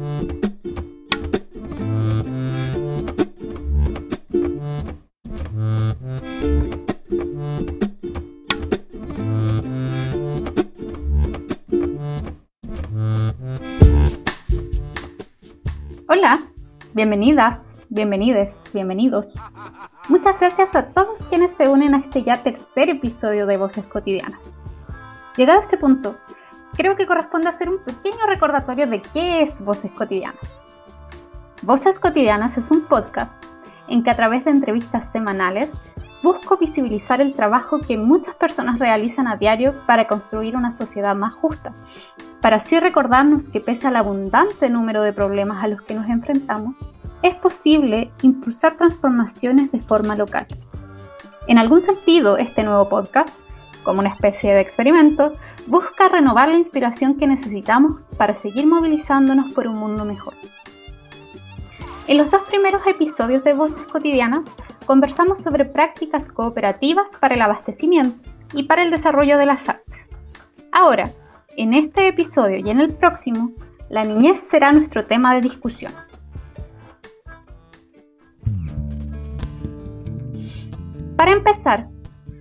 Hola, bienvenidas, bienvenides, bienvenidos. Muchas gracias a todos quienes se unen a este ya tercer episodio de Voces Cotidianas. Llegado a este punto, creo que corresponde hacer un pequeño recordatorio de qué es Voces Cotidianas. Voces Cotidianas es un podcast en que a través de entrevistas semanales busco visibilizar el trabajo que muchas personas realizan a diario para construir una sociedad más justa, para así recordarnos que pese al abundante número de problemas a los que nos enfrentamos, es posible impulsar transformaciones de forma local. En algún sentido, este nuevo podcast, como una especie de experimento, busca renovar la inspiración que necesitamos para seguir movilizándonos por un mundo mejor. En los dos primeros episodios de Voces Cotidianas conversamos sobre prácticas cooperativas para el abastecimiento y para el desarrollo de las artes. Ahora, en este episodio y en el próximo, la niñez será nuestro tema de discusión. Para empezar,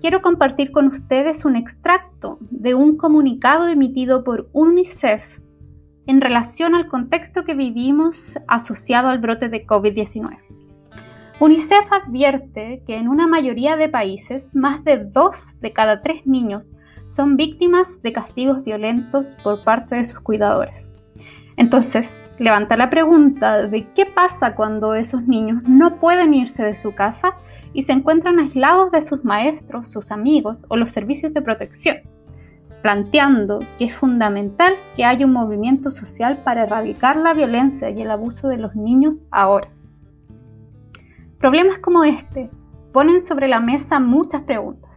quiero compartir con ustedes un extracto de un comunicado emitido por UNICEF en relación al contexto que vivimos asociado al brote de COVID-19. UNICEF advierte que en una mayoría de países más de dos de cada tres niños son víctimas de castigos violentos por parte de sus cuidadores. Entonces, levanta la pregunta de qué pasa cuando esos niños no pueden irse de su casa y se encuentran aislados de sus maestros, sus amigos o los servicios de protección, planteando que es fundamental que haya un movimiento social para erradicar la violencia y el abuso de los niños ahora. Problemas como este ponen sobre la mesa muchas preguntas.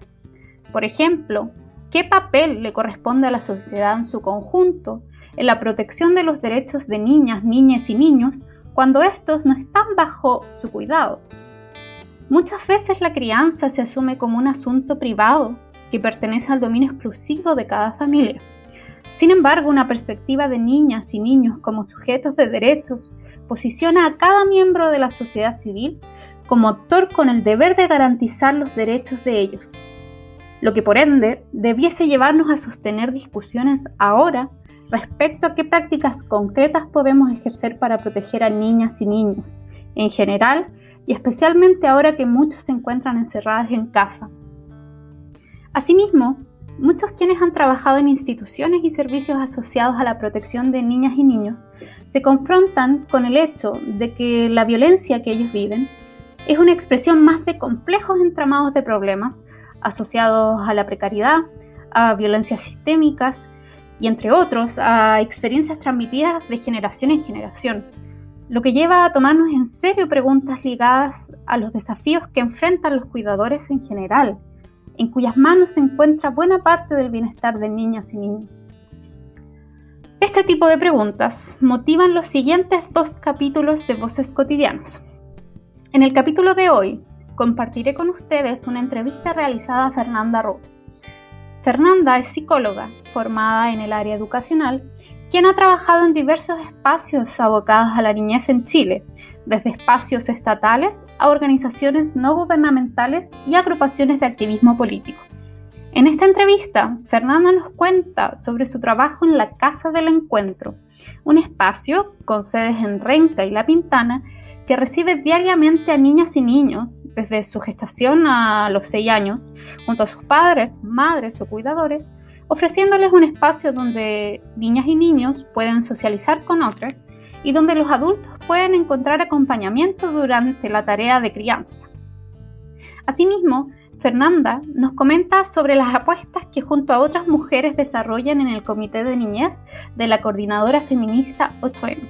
Por ejemplo, ¿qué papel le corresponde a la sociedad en su conjunto en la protección de los derechos de niñas, niñas y niños cuando estos no están bajo su cuidado? Muchas veces la crianza se asume como un asunto privado que pertenece al dominio exclusivo de cada familia. Sin embargo, una perspectiva de niñas y niños como sujetos de derechos posiciona a cada miembro de la sociedad civil como actor con el deber de garantizar los derechos de ellos, lo que por ende debiese llevarnos a sostener discusiones ahora respecto a qué prácticas concretas podemos ejercer para proteger a niñas y niños en general y especialmente ahora que muchos se encuentran encerrados en casa. Asimismo, muchos quienes han trabajado en instituciones y servicios asociados a la protección de niñas y niños se confrontan con el hecho de que la violencia que ellos viven es una expresión más de complejos entramados de problemas asociados a la precariedad, a violencias sistémicas y entre otros a experiencias transmitidas de generación en generación lo que lleva a tomarnos en serio preguntas ligadas a los desafíos que enfrentan los cuidadores en general, en cuyas manos se encuentra buena parte del bienestar de niñas y niños. Este tipo de preguntas motivan los siguientes dos capítulos de Voces Cotidianas. En el capítulo de hoy compartiré con ustedes una entrevista realizada a Fernanda Rose. Fernanda es psicóloga formada en el área educacional quien ha trabajado en diversos espacios abocados a la niñez en Chile, desde espacios estatales a organizaciones no gubernamentales y agrupaciones de activismo político. En esta entrevista, Fernanda nos cuenta sobre su trabajo en la Casa del Encuentro, un espacio con sedes en Renca y La Pintana que recibe diariamente a niñas y niños desde su gestación a los 6 años, junto a sus padres, madres o cuidadores, ofreciéndoles un espacio donde niñas y niños pueden socializar con otros y donde los adultos pueden encontrar acompañamiento durante la tarea de crianza. Asimismo, Fernanda nos comenta sobre las apuestas que junto a otras mujeres desarrollan en el Comité de Niñez de la Coordinadora Feminista 8M.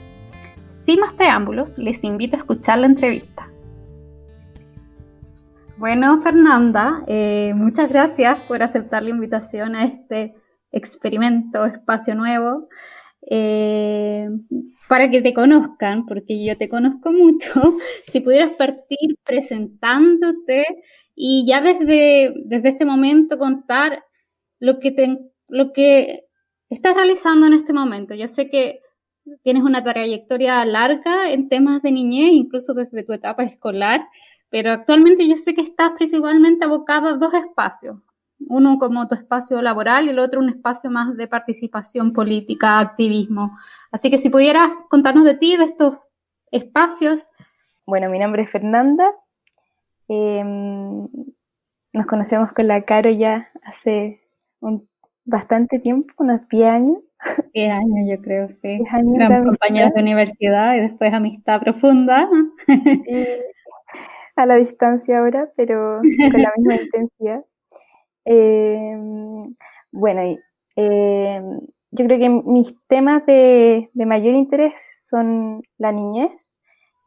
Sin más preámbulos, les invito a escuchar la entrevista. Bueno, Fernanda, eh, muchas gracias por aceptar la invitación a este experimento, espacio nuevo, eh, para que te conozcan, porque yo te conozco mucho. Si pudieras partir presentándote y ya desde, desde este momento contar lo que, te, lo que estás realizando en este momento. Yo sé que tienes una trayectoria larga en temas de niñez, incluso desde tu etapa escolar, pero actualmente yo sé que estás principalmente abocada a dos espacios. Uno como tu espacio laboral y el otro un espacio más de participación política, activismo. Así que si pudieras contarnos de ti, de estos espacios. Bueno, mi nombre es Fernanda. Em, nos conocemos con la Caro ya hace un, bastante tiempo, unos 10 años. 10 años yo creo, sí. 10 años Eran compañeras de universidad y después amistad profunda. A la distancia ahora, pero con la misma intensidad. Em, bueno, em, yo creo que mis temas de, mayor interés son la niñez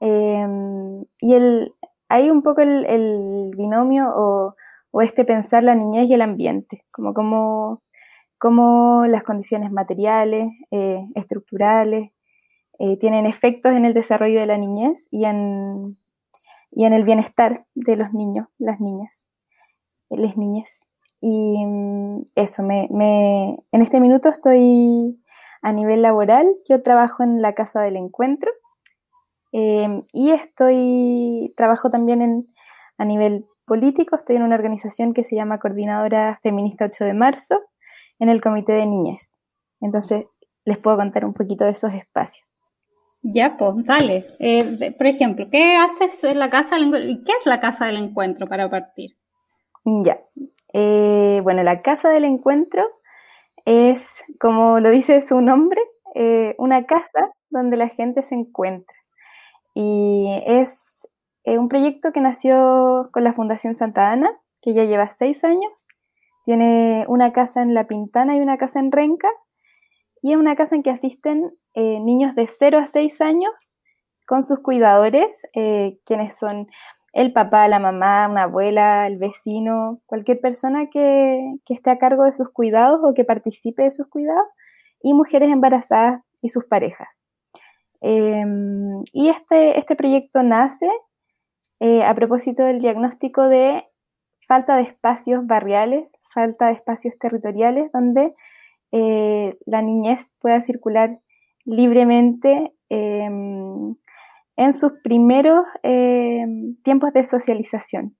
em, y el, hay un poco el, binomio o, este pensar la niñez y el ambiente, como, como, como las condiciones materiales, eh, estructurales, eh, tienen efectos en el desarrollo de la niñez y en, y en el bienestar de los niños, las niñas, las niñas. Y mm, eso, me, me, en este minuto estoy a nivel laboral, yo trabajo en la Casa del Encuentro em, y estoy, trabajo también en, a nivel político, estoy en una organización que se llama Coordinadora Feminista 8 de Marzo, en el Comité de Niñez. Entonces, les puedo contar un poquito de esos espacios. Ya, pues, dale. Eh, por ejemplo, ¿qué haces en la casa del encuentro? ¿Y qué es la casa del encuentro para partir? Ya. Eh, bueno, la casa del encuentro es, como lo dice su nombre, eh, una casa donde la gente se encuentra. Y es un proyecto que nació con la Fundación Santa Ana, que ya lleva seis años. Tiene una casa en La Pintana y una casa en Renca. Y es una casa en que asisten eh, niños de 0 a 6 años con sus cuidadores, eh, quienes son el papá, la mamá, una abuela, el vecino, cualquier persona que, esté a cargo de sus cuidados o que participe de sus cuidados, y mujeres embarazadas y sus parejas. Em, y este, este proyecto nace eh, a propósito del diagnóstico de falta de espacios barriales, falta de espacios territoriales donde la niñez pueda circular libremente em, en sus primeros em, tiempos de socialización.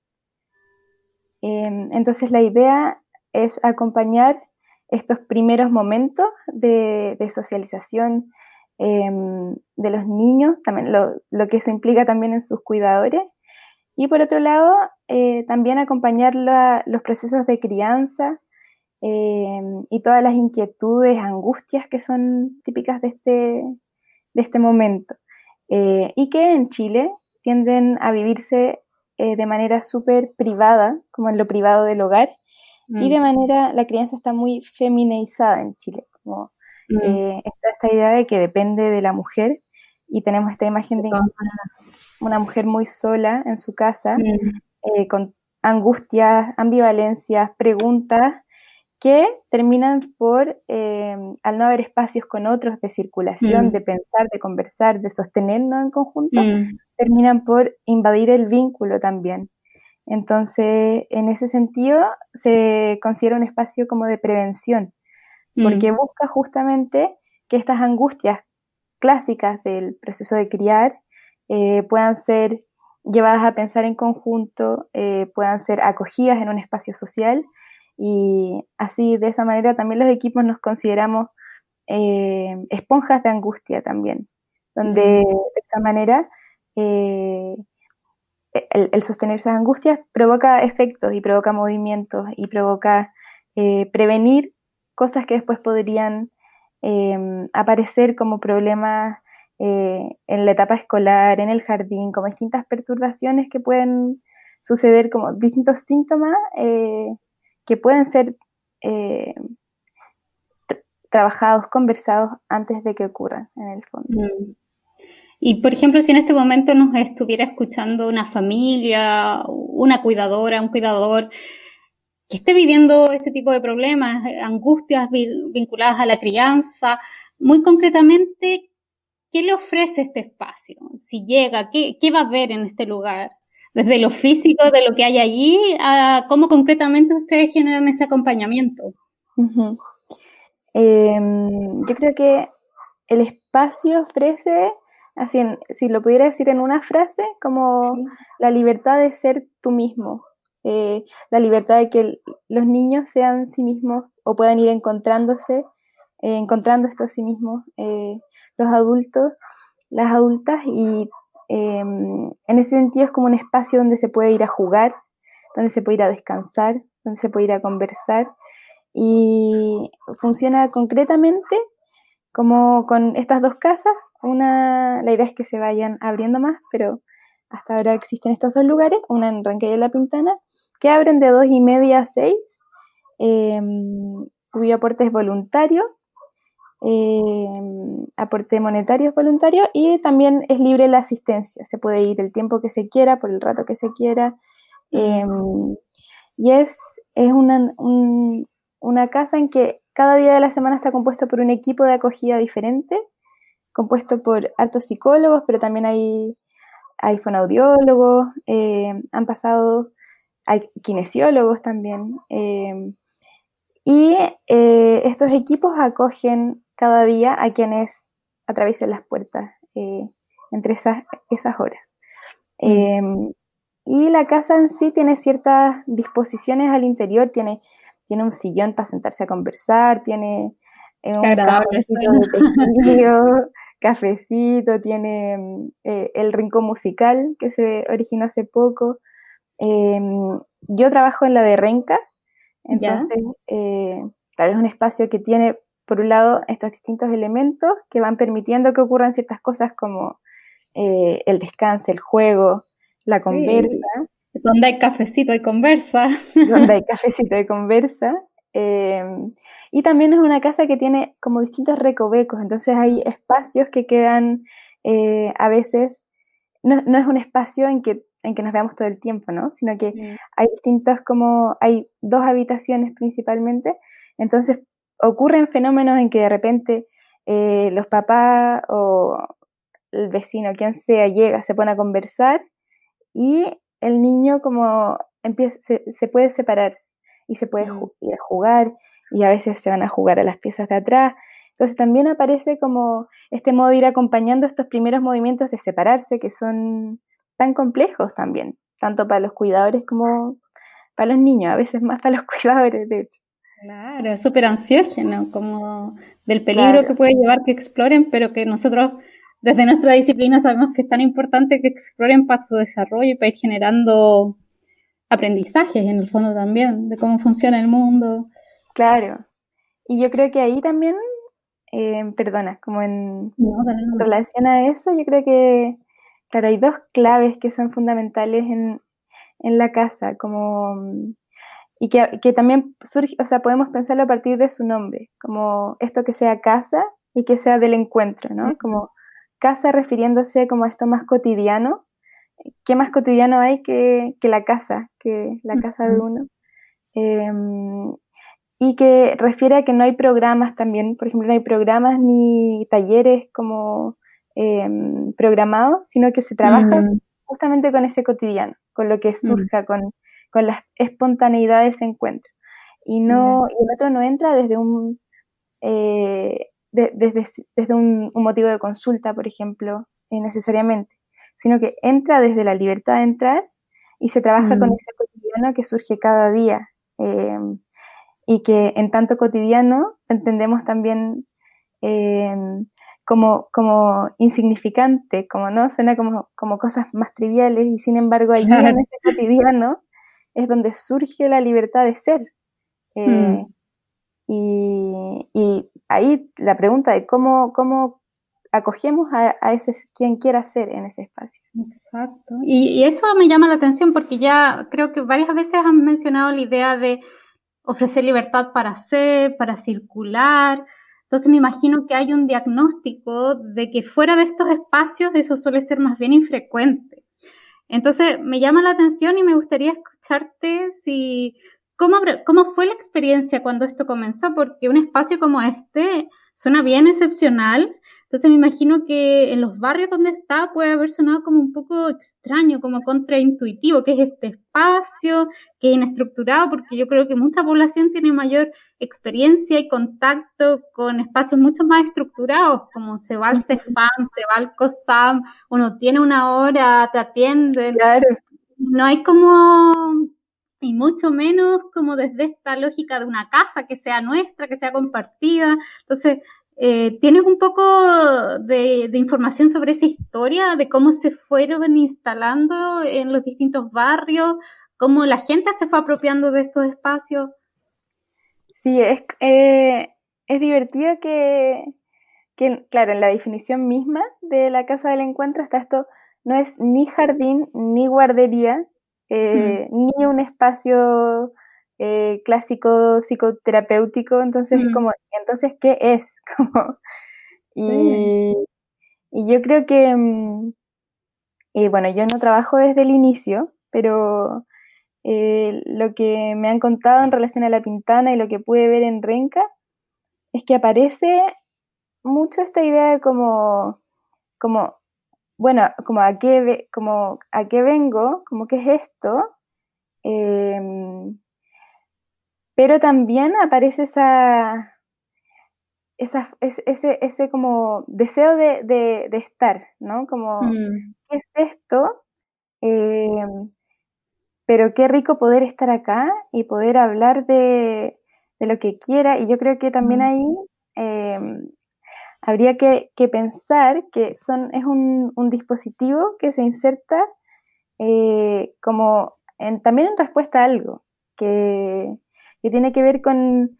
Em, entonces la idea es acompañar estos primeros momentos de, socialización de los niños, también lo, que eso implica también en sus cuidadores, y por otro lado, eh, también acompañar los procesos de crianza Em, y todas las inquietudes, angustias que son típicas de este, de este momento. Eh, y que en Chile tienden a vivirse eh, de manera súper privada, como en lo privado del hogar, y de mm. manera, la crianza está muy feminizada en Chile, como mm. eh, está esta idea de que depende de la mujer, y tenemos esta imagen de una mujer muy sola en su casa, mm. con angustias, ambivalencias, preguntas, que terminan por, eh, al no haber espacios con otros de circulación, mm. de pensar, de conversar, de sostenernos en conjunto, mm. terminan por invadir el vínculo también. Entonces, en ese sentido, se considera un espacio como de prevención, porque mm. busca justamente que estas angustias clásicas del proceso de criar eh, puedan ser llevadas a pensar en conjunto, eh, puedan ser acogidas en un espacio social y así, de esa manera, también los equipos nos consideramos eh, esponjas de angustia también, donde mm. de esa manera eh, el, sostener esas angustias provoca efectos y provoca movimientos y provoca eh, prevenir cosas que después podrían aparecer como problemas en la etapa escolar, en el jardín, como distintas perturbaciones que pueden suceder como distintos síntomas que pueden ser eh, trabajados, conversados antes de que ocurran en el fondo. Mm. Y por ejemplo, si en este momento nos estuviera escuchando una familia, una cuidadora, un cuidador que esté viviendo este tipo de problemas, angustias vinculadas a la crianza, muy concretamente, ¿qué le ofrece este espacio? Si llega, ¿qué, qué va a ver en este lugar? Desde lo físico de lo que hay allí a cómo concretamente ustedes generan ese acompañamiento. Em, yo creo que el espacio ofrece, así si lo pudiera decir en una frase, como la libertad de ser tú mismo, eh, la libertad de que los niños sean sí mismos o puedan ir encontrándose, eh, encontrando esto a sí mismos, eh, los adultos, las adultas, y em, en ese sentido es como un espacio donde se puede ir a jugar, donde se puede ir a descansar, donde se puede ir a conversar, y funciona concretamente como con estas dos casas. Una, la idea es que se vayan abriendo más, pero hasta ahora existen estos dos lugares, una en Ranquilla y La Pintana, que abren de dos y media a seis, em, cuyo aporte es voluntario, em, aporte monetario es voluntario y también es libre la asistencia. Se puede ir el tiempo que se quiera, por el rato que se quiera. Em, y es, es una, una casa en que cada día de la semana está compuesto por un equipo de acogida diferente, compuesto por altos psicólogos, pero también hay, hay fonaudiólogos, eh, han pasado, hay kinesiólogos también. Eh, y eh, estos equipos acogen cada día a quienes atraviesen las puertas entre esas, esas horas. Mm. y la casa en sí tiene ciertas disposiciones al interior, tiene tiene un sillón para sentarse a conversar, tiene eh, un cafecito de tejido, cafecito, tiene mm, eh, el rincón musical que se originó hace poco. Em, yo trabajo en la de Renca, entonces, eh, claro, es un espacio que tiene, por un lado, estos distintos elementos que van permitiendo que ocurran ciertas cosas como el descanso, el juego, la conversa. Donde hay cafecito y conversa. Donde hay cafecito y conversa. Em, y también es una casa que tiene como distintos recovecos, entonces hay espacios que quedan eh, a veces, no, es un espacio en que, en que nos veamos todo el tiempo, ¿no? Sino que hay distintos como, hay dos habitaciones principalmente, entonces ocurren fenómenos en que de repente eh, los papás o el vecino, quien sea, llega, se pone a conversar y el niño como empieza, se, puede separar y se puede mm. ir a jugar y a veces se van a jugar a las piezas de atrás. Entonces también aparece como este modo de ir acompañando estos primeros movimientos de separarse que son tan complejos también, tanto para los cuidadores como para los niños, a veces más para los cuidadores, de hecho. Claro, es súper ansiógeno, como del peligro que puede llevar que exploren, pero que nosotros desde nuestra disciplina sabemos que es tan importante que exploren para su desarrollo y para ir generando aprendizajes en el fondo también, de cómo funciona el mundo. Claro. Y yo creo que ahí también, eh, perdona, como en relación a eso, yo creo que, claro, hay dos claves que son fundamentales en, en la casa, como y que, que, también surge, o sea, podemos pensarlo a partir de su nombre, como esto que sea casa y que sea del encuentro, ¿no? Como casa refiriéndose como a esto más cotidiano. ¿Qué más cotidiano hay que, la casa, que la casa de uno? Em, y que refiere a que no hay programas también, por ejemplo, no hay programas ni talleres como em, programados, sino que se trabaja justamente con ese cotidiano, con lo que surja, con, con la espontaneidad de ese encuentro. Y, no, y el otro no entra desde un eh, desde, un, motivo de consulta, por ejemplo, eh, necesariamente, sino que entra desde la libertad de entrar y se trabaja con mm. ese cotidiano que surge cada día. Em, y que en tanto cotidiano entendemos también em, como, como insignificante, como no, suena como, como cosas más triviales y sin embargo allí en ese cotidiano es donde surge la libertad de ser. Eh, mm. Y, ahí la pregunta de cómo, cómo acogemos a, ese quien quiera ser en ese espacio. Exacto. Y, eso me llama la atención porque ya creo que varias veces han mencionado la idea de ofrecer libertad para ser, para circular. Entonces me imagino que hay un diagnóstico de que fuera de estos espacios eso suele ser más bien infrecuente. Entonces me llama la atención y me gustaría escucharte si ¿Cómo, ¿Cómo fue la experiencia cuando esto comenzó? Porque un espacio como este suena bien excepcional, Entonces me imagino que en los barrios donde está puede haber sonado como un poco extraño, como contraintuitivo, que es este espacio, que es inestructurado, porque yo creo que mucha población tiene mayor experiencia y contacto con espacios mucho más estructurados, como se va al CEFAM, se va al COSAM, uno tiene una hora, te atienden. Claro. No hay como y mucho menos como desde esta lógica de una casa que sea nuestra, que sea compartida. Entonces, eh, ¿Tienes un poco de, información sobre esa historia, de cómo se fueron instalando en los distintos barrios, cómo la gente se fue apropiando de estos espacios? Sí, es, eh, es divertido que, que, claro, en la definición misma de la casa del encuentro está esto, no es ni jardín ni guardería, eh, mm. ni un espacio eh, clásico psicoterapéutico, entonces como, entonces, ¿qué es? y, yo creo que, mm, y bueno, yo no trabajo desde el inicio, pero eh, lo que me han contado en relación a la pintana y lo que pude ver en Renca es que aparece mucho esta idea de como, como bueno, como a qué, como a qué vengo, como qué es esto, em, pero también aparece esa, esa ese, ese como deseo de, de, estar, ¿no? Como, mm. ¿qué es esto? Em, pero qué rico poder estar acá y poder hablar de, de lo que quiera. Y yo creo que también mm. ahí em, habría que, pensar que son, es un, dispositivo que se inserta eh, como también en respuesta a algo, que, tiene que ver con,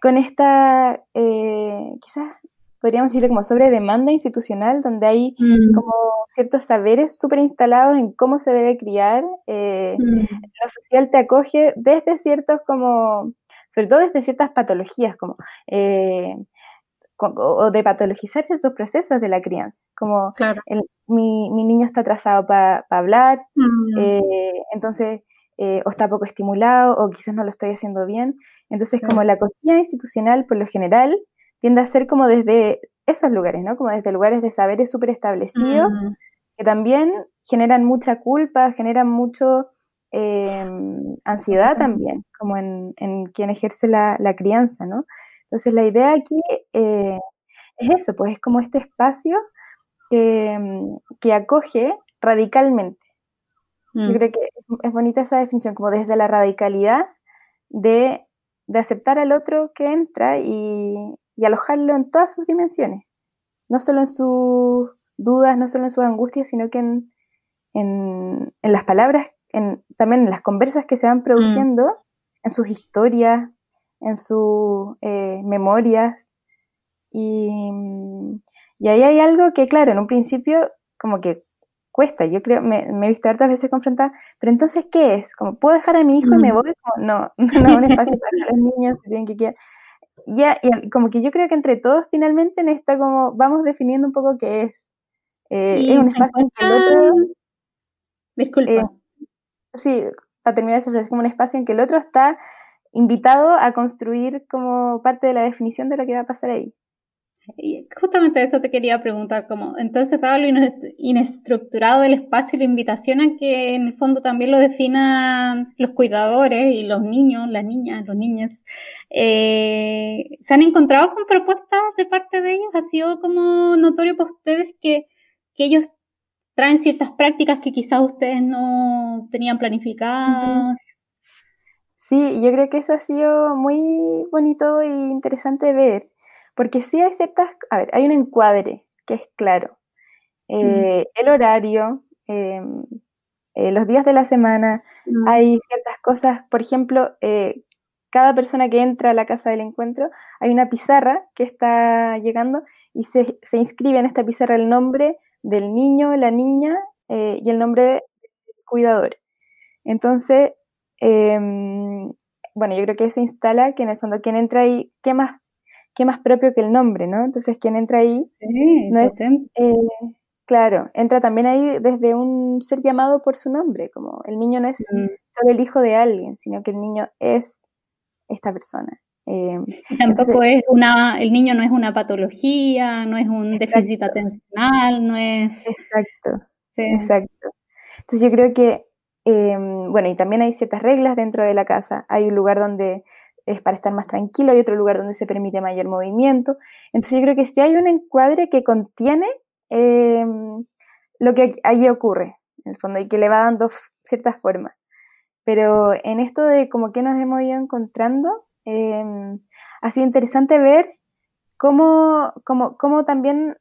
con esta, eh, quizás podríamos decir como sobre demanda institucional, donde hay mm. como ciertos saberes súper instalados en cómo se debe criar. Eh, mm. Lo social te acoge desde ciertos como, sobre todo desde ciertas patologías, como o de patologizar estos procesos de la crianza, como mi, niño está atrasado para hablar, mm. eh, entonces, eh, o está poco estimulado, o quizás no lo estoy haciendo bien. Entonces, como la acogida institucional, por lo general, tiende a ser como desde esos lugares, ¿no? Como desde lugares de saberes súper establecidos, mm. que también generan mucha culpa, generan mucho em, ansiedad también, como en, quien ejerce la, la crianza, ¿no? Entonces la idea aquí eh, es eso, pues es como este espacio que, mm, acoge radicalmente. Yo mm. creo que es bonita esa definición, como desde la radicalidad de, aceptar al otro que entra y, alojarlo en todas sus dimensiones, no solo en sus dudas, no solo en sus angustias, sino que en, en, las palabras, en, también en las conversas que se van mm. produciendo, en sus historias, en sus eh, memorias. Y, y, ahí hay algo que, claro, en un principio como que cuesta. Yo creo, me, he visto hartas veces confrontada, pero entonces, ¿qué es? Como, ¿puedo dejar a mi hijo y me mm. voy? no, no, un espacio para los niños que tienen que quedar. Ya, y como que yo creo que entre todos finalmente en esta como vamos definiendo un poco qué es. Eh, es un espacio en que el otro... Disculpa. Eh, sí, para terminar eso, es como un espacio en que el otro está invitado a construir como parte de la definición de lo que va a pasar ahí. Y justamente eso te quería preguntar, como entonces dado lo inestructurado del espacio y la invitación a que en el fondo también lo definan los cuidadores y los niños, las niñas, los niños, eh, ¿se han encontrado con propuestas de parte de ellos? ¿Ha sido como notorio para ustedes que, que ellos traen ciertas prácticas que quizás ustedes no tenían planificadas? Sí, yo creo que eso ha sido muy bonito e interesante ver, porque sí hay ciertas, a ver, hay un encuadre que es claro. Eh, el horario, em, eh, los días de la semana, hay ciertas cosas, por ejemplo, eh, cada persona que entra a la casa del encuentro, hay una pizarra que está llegando y se, se inscribe en esta pizarra el nombre del niño, la niña y el nombre del cuidador. Entonces, Em, bueno, yo creo que eso instala que en el fondo quien entra ahí, ¿qué más, qué más propio que el nombre, ¿no? Entonces quien entra ahí no es, eh, claro, entra también ahí desde un ser llamado por su nombre, como el niño no es mm. solo el hijo de alguien, sino que el niño es esta persona. Eh, tampoco es una, el niño no es una patología, no es un déficit atencional, no es... Exacto, exacto. Entonces yo creo que, em, bueno, y también hay ciertas reglas dentro de la casa. Hay un lugar donde es para estar más tranquilo, hay otro lugar donde se permite mayor movimiento. Entonces yo creo que si hay un encuadre que contiene em, lo que allí ocurre, en el fondo, y que le va dando ciertas formas. Pero en esto de como que nos hemos ido encontrando, em, ha sido interesante ver cómo, cómo, cómo, también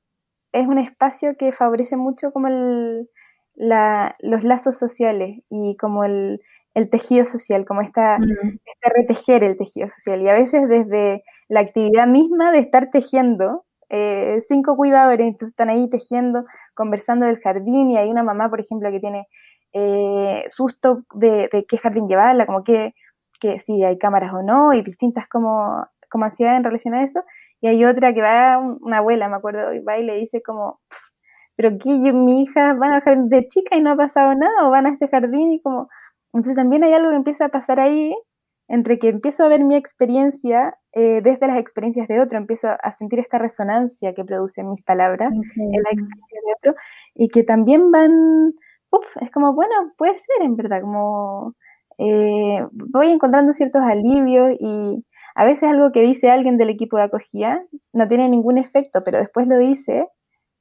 es un espacio que favorece mucho como el, la, los lazos sociales y como el, el tejido social, como esta, este retejer el tejido social. Y a veces desde la actividad misma de estar tejiendo, eh, cinco cuidadores están ahí tejiendo, conversando del jardín y hay una mamá, por ejemplo, que tiene eh, susto de, qué jardín llevarla, como que, que si hay cámaras o no, y distintas como, como ansiedad en relación a eso. Y hay otra que va, una abuela, me acuerdo, y va y le dice como, pero que mi hija van a jardín de chica y no ha pasado nada, o van a este jardín y como, entonces también hay algo que empieza a pasar ahí, entre que empiezo a ver mi experiencia eh, desde las experiencias de otro, empiezo a sentir esta resonancia que producen mis palabras en la experiencia de otro, y que también van, uff, es como, bueno, puede ser en verdad, como eh, voy encontrando ciertos alivios y a veces algo que dice alguien del equipo de acogida no tiene ningún efecto, pero después lo dice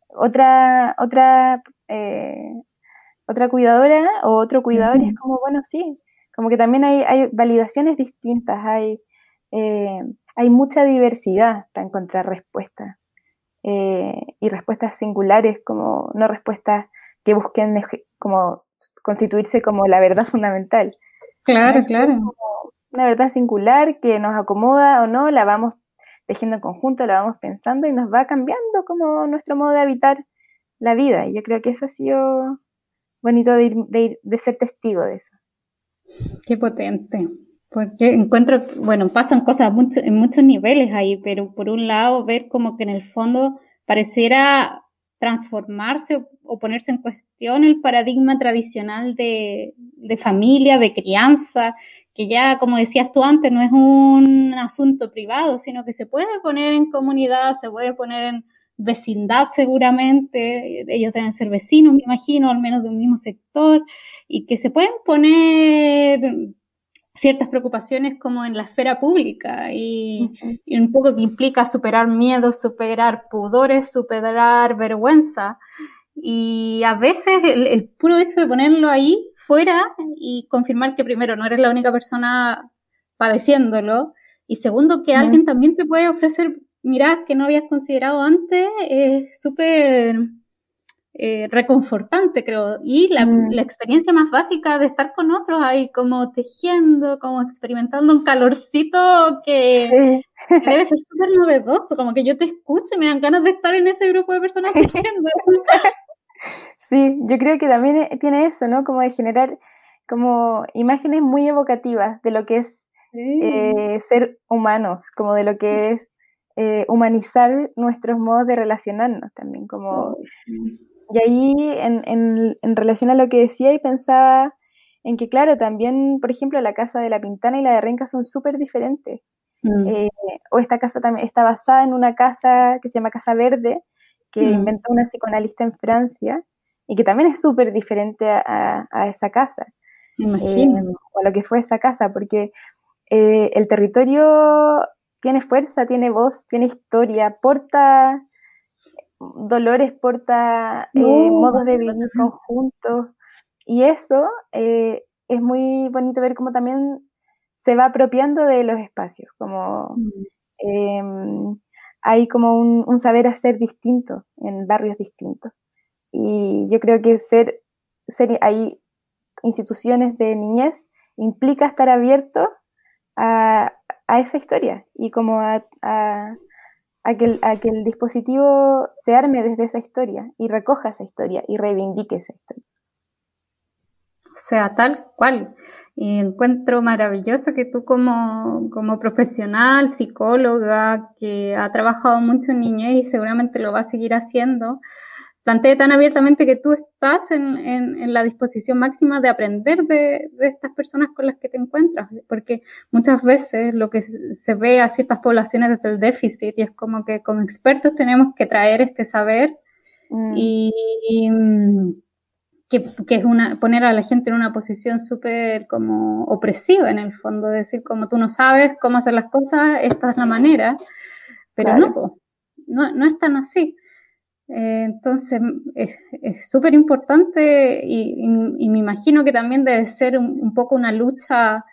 otra, otra eh, otra cuidadora o otro cuidador y es como, bueno, sí, como que también hay, hay validaciones distintas, hay, eh, hay mucha diversidad para encontrar respuestas eh, y respuestas singulares, como no respuestas que busquen como constituirse como la verdad fundamental. Claro, claro. Una verdad singular que nos acomoda o no, la vamos tejiendo en conjunto, la vamos pensando y nos va cambiando como nuestro modo de habitar la vida. Y yo creo que eso ha sido bonito de, ir, de, de ser testigo de eso. Qué potente. Porque encuentro, bueno, pasan cosas mucho, en muchos niveles ahí, pero por un lado ver como que en el fondo pareciera transformarse o, ponerse en cuestión el paradigma tradicional de, de, familia, de crianza, que ya, como decías tú antes, no es un asunto privado, sino que se puede poner en comunidad, se puede poner en, vecindad seguramente, ellos deben ser vecinos, me imagino, al menos de un mismo sector, y que se pueden poner ciertas preocupaciones como en la esfera pública y, un poco que implica superar miedos, superar pudores, superar vergüenza. Y a veces el, el, puro hecho de ponerlo ahí fuera y confirmar que primero no eres la única persona padeciéndolo y segundo que alguien también te puede ofrecer mirá, que no habías considerado antes, es súper eh, reconfortante, creo. Y mm. la, experiencia más básica de estar con otros ahí, como tejiendo, como experimentando un calorcito que, debe ser súper novedoso, como que yo te escucho y me dan ganas de estar en ese grupo de personas tejiendo. Sí, yo creo que también eh, tiene eso, ¿no? Como de generar como imágenes muy evocativas de lo que es eh, ser humanos, como de lo que es eh, humanizar nuestros modos de relacionarnos también, como... Y ahí, en, en, relación a lo que decía, y pensaba en que, claro, también, por ejemplo, la casa de la Pintana y la de Renca son súper diferentes. Mm. Eh, o esta casa también está basada en una casa que se llama Casa Verde, que mm. inventó una psicoanalista en Francia, y que también es súper diferente a, esa casa. Eh, o a lo que fue esa casa, porque el territorio tiene fuerza, tiene voz, tiene historia, porta dolores, porta eh, modos de vivir conjuntos. Y eso eh, es muy bonito ver cómo también se va apropiando de los espacios, como em, hay como un, saber hacer distinto en barrios distintos. Y yo creo que ser, ser hay instituciones de niñez implica estar abierto a, esa historia y como a, que el, dispositivo se arme desde esa historia y recoja esa historia y reivindique esa historia. Sea, tal cual. Y encuentro maravilloso que tú como, como profesional, psicóloga, que ha trabajado mucho en niñez y seguramente lo va a seguir haciendo, plantee tan abiertamente que tú estás en, la disposición máxima de aprender de, estas personas con las que te encuentras, porque muchas veces lo que se ve a ciertas poblaciones desde el déficit y es como que como expertos tenemos que traer este saber mm. y, que, es una, poner a la gente en una posición súper como opresiva en el fondo, decir como tú no sabes cómo hacer las cosas, esta es la manera, pero no, no, no es tan así. Eh, entonces, es súper importante y, me imagino que también debe ser un, poco una lucha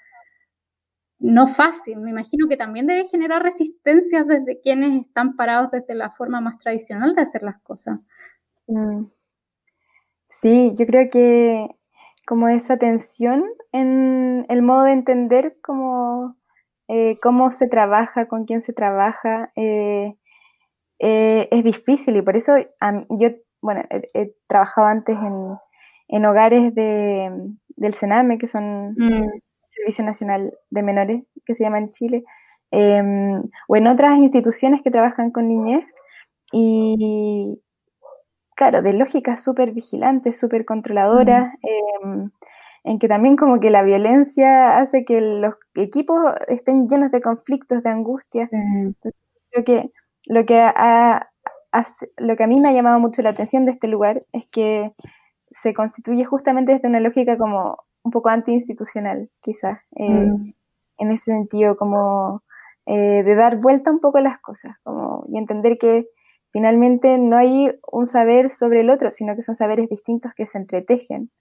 no fácil. Me imagino que también debe generar resistencias desde quienes están parados desde la forma más tradicional de hacer las cosas. Mm. Sí, yo creo que como esa tensión en el modo de entender cómo, eh, cómo se trabaja, con quién se trabaja, eh, eh, es difícil y por eso yo, bueno, he, trabajado antes en, en hogares de, del Sename, que son mm. el Servicio Nacional de Menores, que se llama en Chile, em, o en otras instituciones que trabajan con niñez y, claro, de lógica súper vigilante, súper controladora, mm. em, en que también como que la violencia hace que los equipos estén llenos de conflictos, de angustia. Creo que lo que, lo que a mí me ha llamado mucho la atención de este lugar es que se constituye justamente desde una lógica como un poco antiinstitucional, quizás, eh, mm. en ese sentido, como eh, de dar vuelta un poco a las cosas como, y entender que finalmente no hay un saber sobre el otro, sino que son saberes distintos que se entretejen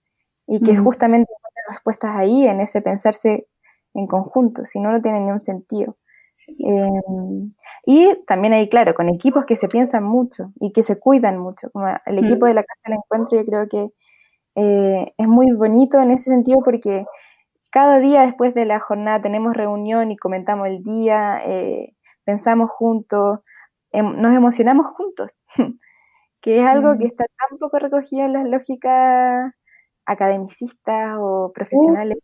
y que mm. justamente hay respuestas ahí en ese pensarse en conjunto, si no, no tiene ni un sentido. Em, y también hay, claro, con equipos que se piensan mucho y que se cuidan mucho, como el equipo mm. de la Casa del Encuentro, yo creo que eh, es muy bonito en ese sentido porque cada día después de la jornada tenemos reunión y comentamos el día, eh, pensamos juntos, em, nos emocionamos juntos, que es algo que está tan poco recogido en las lógicas academicistas o profesionales.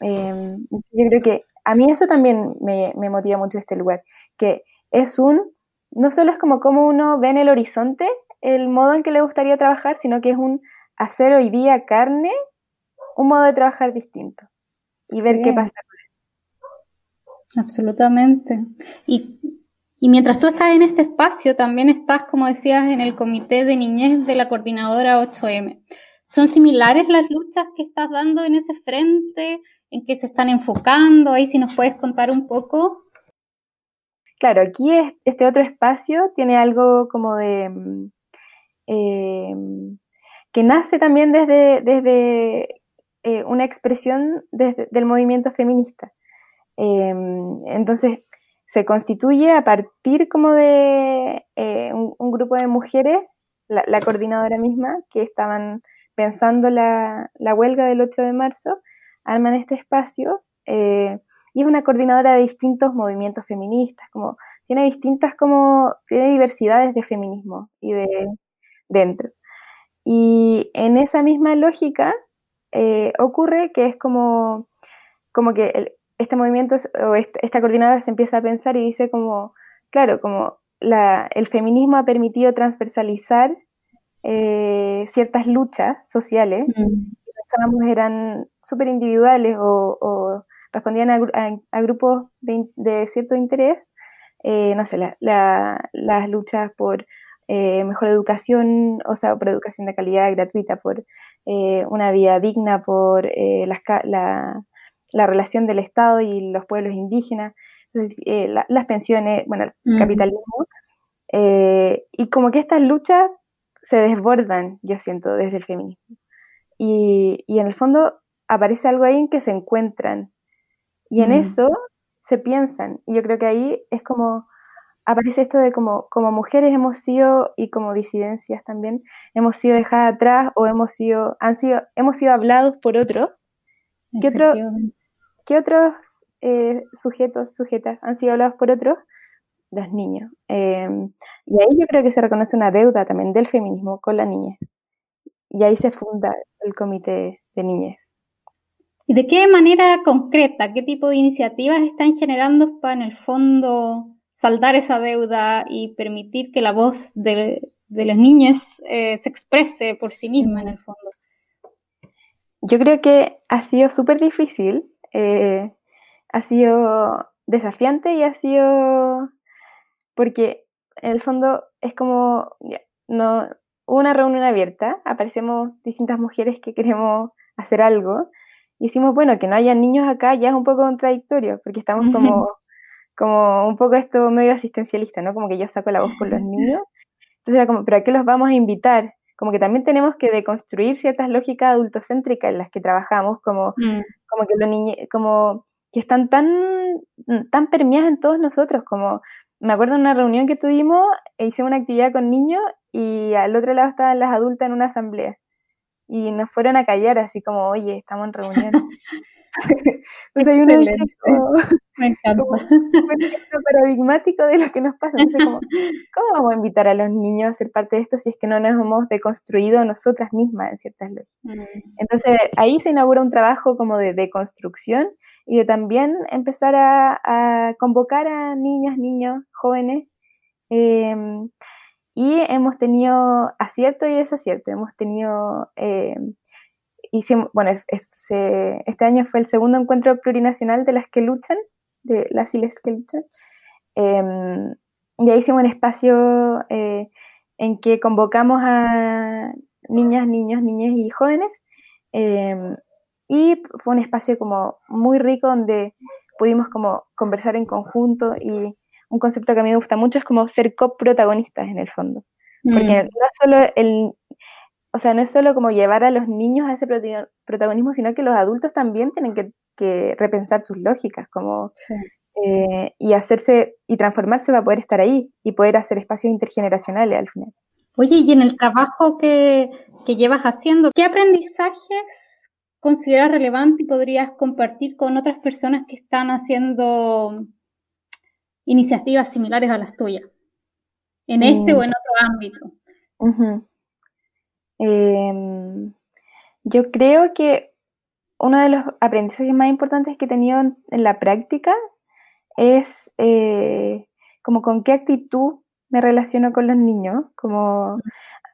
Em, yo creo que a mí eso también me, motiva mucho este lugar, que es un, no solo es como cómo uno ve en el horizonte el modo en que le gustaría trabajar, sino que es un hacer hoy día carne, un modo de trabajar distinto y ver qué pasa Absolutamente. Y, y mientras tú estás en este espacio, también estás, como decías, en el comité de niñez de la coordinadora 8M. ¿Son similares las luchas que estás dando en ese frente? En qué se están enfocando, ahí si nos puedes contar un poco. Claro, aquí este otro espacio tiene algo como de... Mm, eh, que nace también desde, desde eh, una expresión del movimiento feminista. Eh, entonces, se constituye a partir como de un, grupo de mujeres, la, coordinadora misma, que estaban pensando la, la, huelga del 8 de marzo arman este espacio eh, y es una coordinadora de distintos movimientos feministas, como tiene distintas como, tiene diversidades de feminismo y de dentro. Y en esa misma lógica eh, ocurre que es como, como que este movimiento o esta, coordinadora se empieza a pensar y dice como, claro, como la, el feminismo ha permitido transversalizar eh, ciertas luchas sociales mm eran súper individuales o, respondían a, grupos de, cierto interés, eh, no sé, las luchas por eh, mejor educación, o sea, por educación de calidad gratuita, por eh, una vida digna, por la, relación del Estado y los pueblos indígenas, las pensiones, bueno, el capitalismo. y como que estas luchas se desbordan, yo siento, desde el feminismo. Y, en el fondo aparece algo ahí en que se encuentran. Y en mm. eso se piensan. Y yo creo que ahí es como, aparece esto de como, como mujeres hemos sido, y como disidencias también, hemos sido dejadas atrás o hemos sido, han sido, hemos sido hablados por otros. ¿Qué, otro, ¿qué otros eh, sujetos, sujetas han sido hablados por otros? Los niños. Em, y ahí yo creo que se reconoce una deuda también del feminismo con las niñas y ahí se funda el comité de niñez. ¿Y de qué manera concreta, qué tipo de iniciativas están generando para en el fondo saldar esa deuda y permitir que la voz de, de las niñas eh, se exprese por sí misma en el fondo. Yo creo que ha sido súper difícil, eh, ha sido desafiante y ha sido porque en el fondo es como no una reunión abierta, aparecemos distintas mujeres que queremos hacer algo y decimos, bueno, que no haya niños acá ya es un poco contradictorio, porque estamos como, como un poco esto medio asistencialista, ¿no? Como que yo saco la voz con los niños. Entonces era como, ¿pero a qué los vamos a invitar? Como que también tenemos que deconstruir ciertas lógicas adultocéntricas en las que trabajamos, como, mm. como que los niños, como que están tan, tan permeadas en todos nosotros, como me acuerdo de una reunión que tuvimos, e hicimos una actividad con niños y al otro lado estaban las adultas en una asamblea y nos fueron a callar así como, oye, estamos en reunión. Entonces hay un Me encanta. paradigmático de lo que nos pasa. Entonces, como, ¿cómo vamos a invitar a los niños a ser parte de esto si es que no nos hemos deconstruido nosotras mismas en ciertas lógicas? Mm. Entonces ahí se inaugura un trabajo como de deconstrucción y de también empezar a, convocar a niñas, niños, jóvenes. Em, y hemos tenido acierto y desacierto. Hemos tenido, eh, hicimos, bueno, este año fue el segundo encuentro plurinacional de las que luchan, de las y que luchan. Eh, y ahí hicimos un espacio eh, en que convocamos a niñas, niños, niñas y jóvenes. Em, y fue un espacio como muy rico donde pudimos como conversar en conjunto y un concepto que a mí me gusta mucho es como ser coprotagonistas en el fondo. Porque mm. no es solo el, o sea, no es solo como llevar a los niños a ese protagonismo, sino que los adultos también tienen que, repensar sus lógicas, como eh, y hacerse y transformarse para poder estar ahí y poder hacer espacios intergeneracionales al final. Oye, y en el trabajo que, que llevas haciendo, ¿qué aprendizajes consideras relevante y podrías compartir con otras personas que están haciendo iniciativas similares a las tuyas, en este o en otro ámbito. Em, yo creo que uno de los aprendizajes más importantes que he tenido en, la práctica es eh, como con qué actitud me relaciono con los niños, como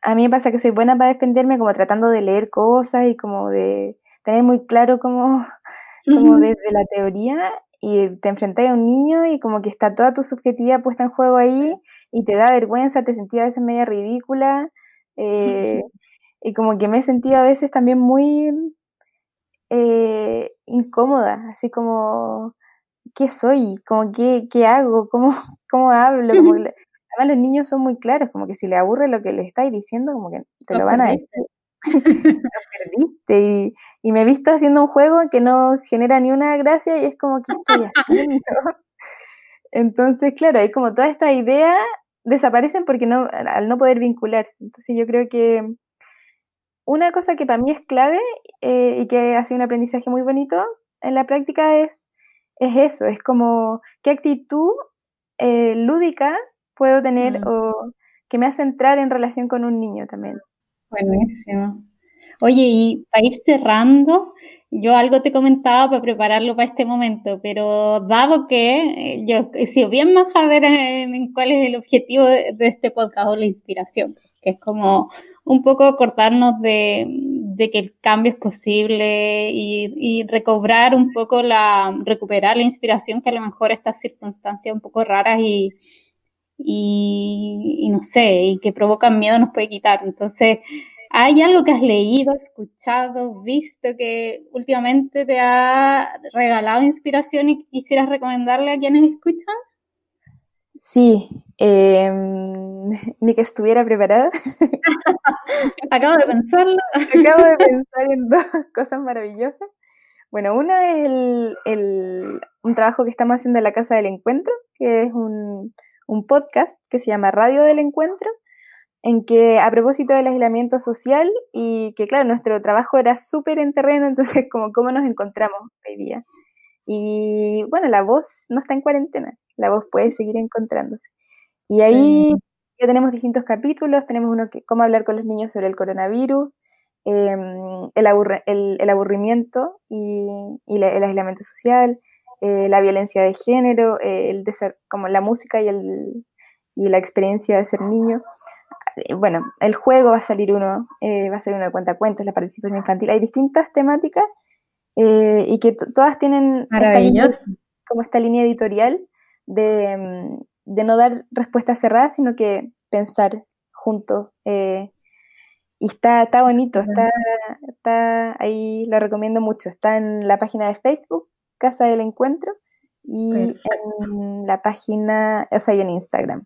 a mí me pasa que soy buena para defenderme, como tratando de leer cosas y como de tener muy claro como, como desde la teoría y te enfrentas a un niño y como que está toda tu subjetividad puesta en juego ahí y te da vergüenza, te sentía a veces media ridícula eh, y como que me he sentido a veces también muy eh, incómoda, así como, ¿qué soy? Como, ¿qué, qué hago? ¿Cómo, cómo hablo? Como además los niños son muy claros, como que si le aburre lo que le estáis diciendo, como que te lo van a decir. perdiste y, me he visto haciendo un juego que no genera ni una gracia y es como que estoy haciendo. Entonces, claro, hay como todas estas ideas desaparecen porque no, al no poder vincularse. Entonces yo creo que una cosa que para mí es clave eh, y que ha sido un aprendizaje muy bonito en la práctica es, es eso, es como qué actitud eh, lúdica puedo tener mm. o que me hace entrar en relación con un niño también. Buenísimo. Oye, y para ir cerrando, yo algo te comentaba para prepararlo para este momento, pero dado que eh, yo, si bien más a ver en, cuál es el objetivo de, este podcast o la inspiración, que es como un poco cortarnos de, que el cambio es posible y, recobrar un poco la, recuperar la inspiración que a lo mejor estas circunstancias un poco raras y, y, no sé, y que provocan miedo nos puede quitar. Entonces, ¿hay algo que has leído, escuchado, visto que últimamente te ha regalado inspiración y quisieras recomendarle a quienes escuchan? Sí, em, ni que estuviera preparada. Acabo de pensarlo. Acabo de pensar en dos cosas maravillosas. Bueno, una es el, un trabajo que estamos haciendo en la Casa del Encuentro, que es un, un podcast que se llama Radio del Encuentro, en que a propósito del aislamiento social y que claro, nuestro trabajo era súper en terreno, entonces como cómo nos encontramos hoy día. Y bueno, la voz no está en cuarentena, la voz puede seguir encontrándose. Y ahí ya tenemos distintos capítulos, tenemos uno que cómo hablar con los niños sobre el coronavirus, em, el, el, aburrimiento y, el aislamiento social, eh, la violencia de género, eh, el de ser, como la música y, el, y la experiencia de ser niño. bueno, el juego va a salir uno, eh, va a salir uno de cuentacuentos, la participación infantil, hay distintas temáticas eh, y que todas tienen como esta línea editorial de, mm, de, no dar respuestas cerradas, sino que pensar juntos. Eh, y está, está bonito, está, está ahí, lo recomiendo mucho. Está en la página de Facebook, Casa del Encuentro, y en la página, o sea, y en Instagram.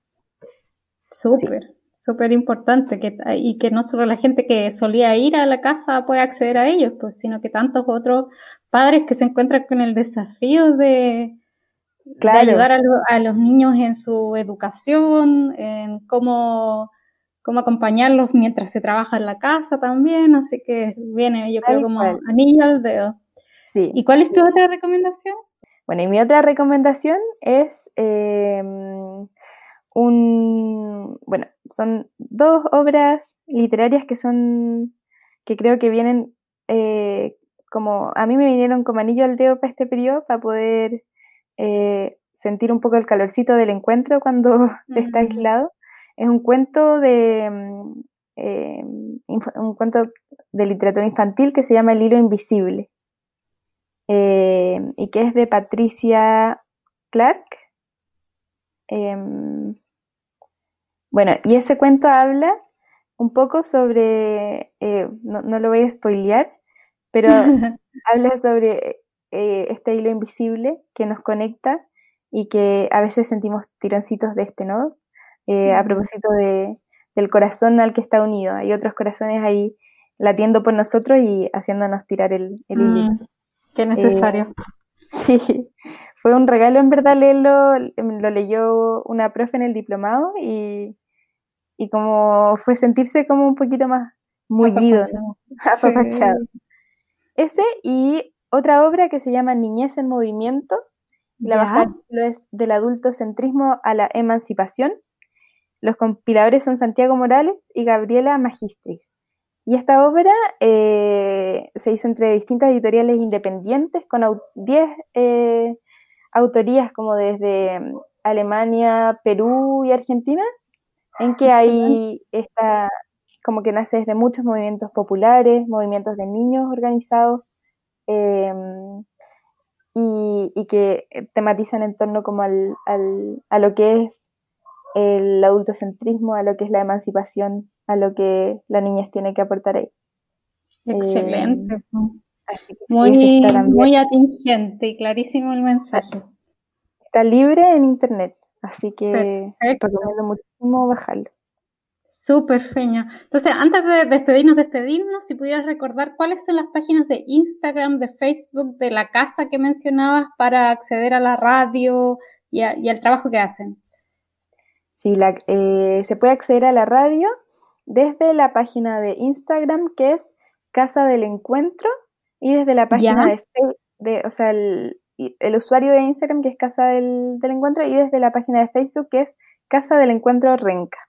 Súper, súper importante que, y que no solo la gente que solía ir a la casa puede acceder a ellos, pues, sino que tantos otros padres que se encuentran con el desafío de, ayudar a, los niños en su educación, en cómo, cómo acompañarlos mientras se trabaja en la casa también, así que viene yo creo como anillo al dedo. Sí. ¿Y cuál es tu otra recomendación? Bueno, y mi otra recomendación es em, un, bueno, son dos obras literarias que son, que creo que vienen eh, como, a mí me vinieron como anillo al dedo para este periodo, para poder eh, sentir un poco el calorcito del encuentro cuando se está aislado. Es un cuento de, em, em, un cuento de literatura infantil que se llama El hilo invisible. Eh, y que es de Patricia Clark. Em, bueno, y ese cuento habla un poco sobre, eh, no, lo voy a spoilear, pero habla sobre eh, este hilo invisible que nos conecta y que a veces sentimos tironcitos de este, ¿no? A propósito de, del corazón al que está unido. Hay otros corazones ahí latiendo por nosotros y haciéndonos tirar el, el mm. Qué necesario. Eh, sí, fue un regalo en verdad leerlo, lo leyó una profe en el diplomado y, y como fue sentirse como un poquito más mullido, apapachado. Ese y otra obra que se llama Niñez en Movimiento, la baja es del adultocentrismo a la emancipación. Los compiladores son Santiago Morales y Gabriela Magistris. Y esta obra eh, se hizo entre distintas editoriales independientes con 10 eh, autorías como desde mm, Alemania, Perú y Argentina, en que hay esta, como que nace desde muchos movimientos populares, movimientos de niños organizados, em, y, que tematizan en torno como al, a lo que es el adultocentrismo, a lo que es la emancipación a lo que la niñez tiene que aportar ahí. Excelente. Eh, muy, muy atingente y clarísimo el mensaje. Está libre en internet, así que recomiendo muchísimo bajarlo. Súper, Feña. Entonces, antes de despedirnos, despedirnos, si pudieras recordar cuáles son las páginas de Instagram, de Facebook, de la casa que mencionabas para acceder a la radio y, al trabajo que hacen. Sí, la, eh, se puede acceder a la radio desde la página de Instagram que es Casa del Encuentro y desde la página de, de, o sea, el, usuario de Instagram que es Casa del, Encuentro y desde la página de Facebook que es Casa del Encuentro Renca.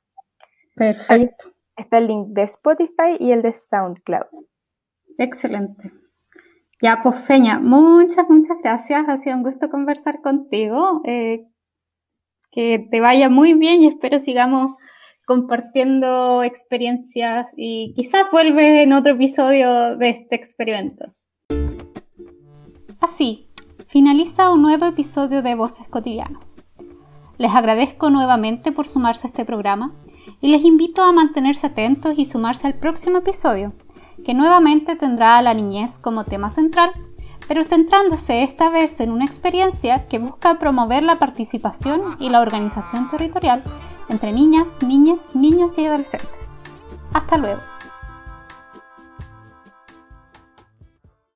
Perfecto. está el link de Spotify y el de SoundCloud. Excelente. Ya, pues Feña, muchas, muchas gracias. Ha sido un gusto conversar contigo. Eh, que te vaya muy bien y espero sigamos compartiendo experiencias y quizás vuelve en otro episodio de este experimento. Así, finaliza un nuevo episodio de Voces Cotidianas. Les agradezco nuevamente por sumarse a este programa y les invito a mantenerse atentos y sumarse al próximo episodio, que nuevamente tendrá a la niñez como tema central, pero centrándose esta vez en una experiencia que busca promover la participación y la organización territorial entre niñas, niñas, niños y adolescentes. Hasta luego.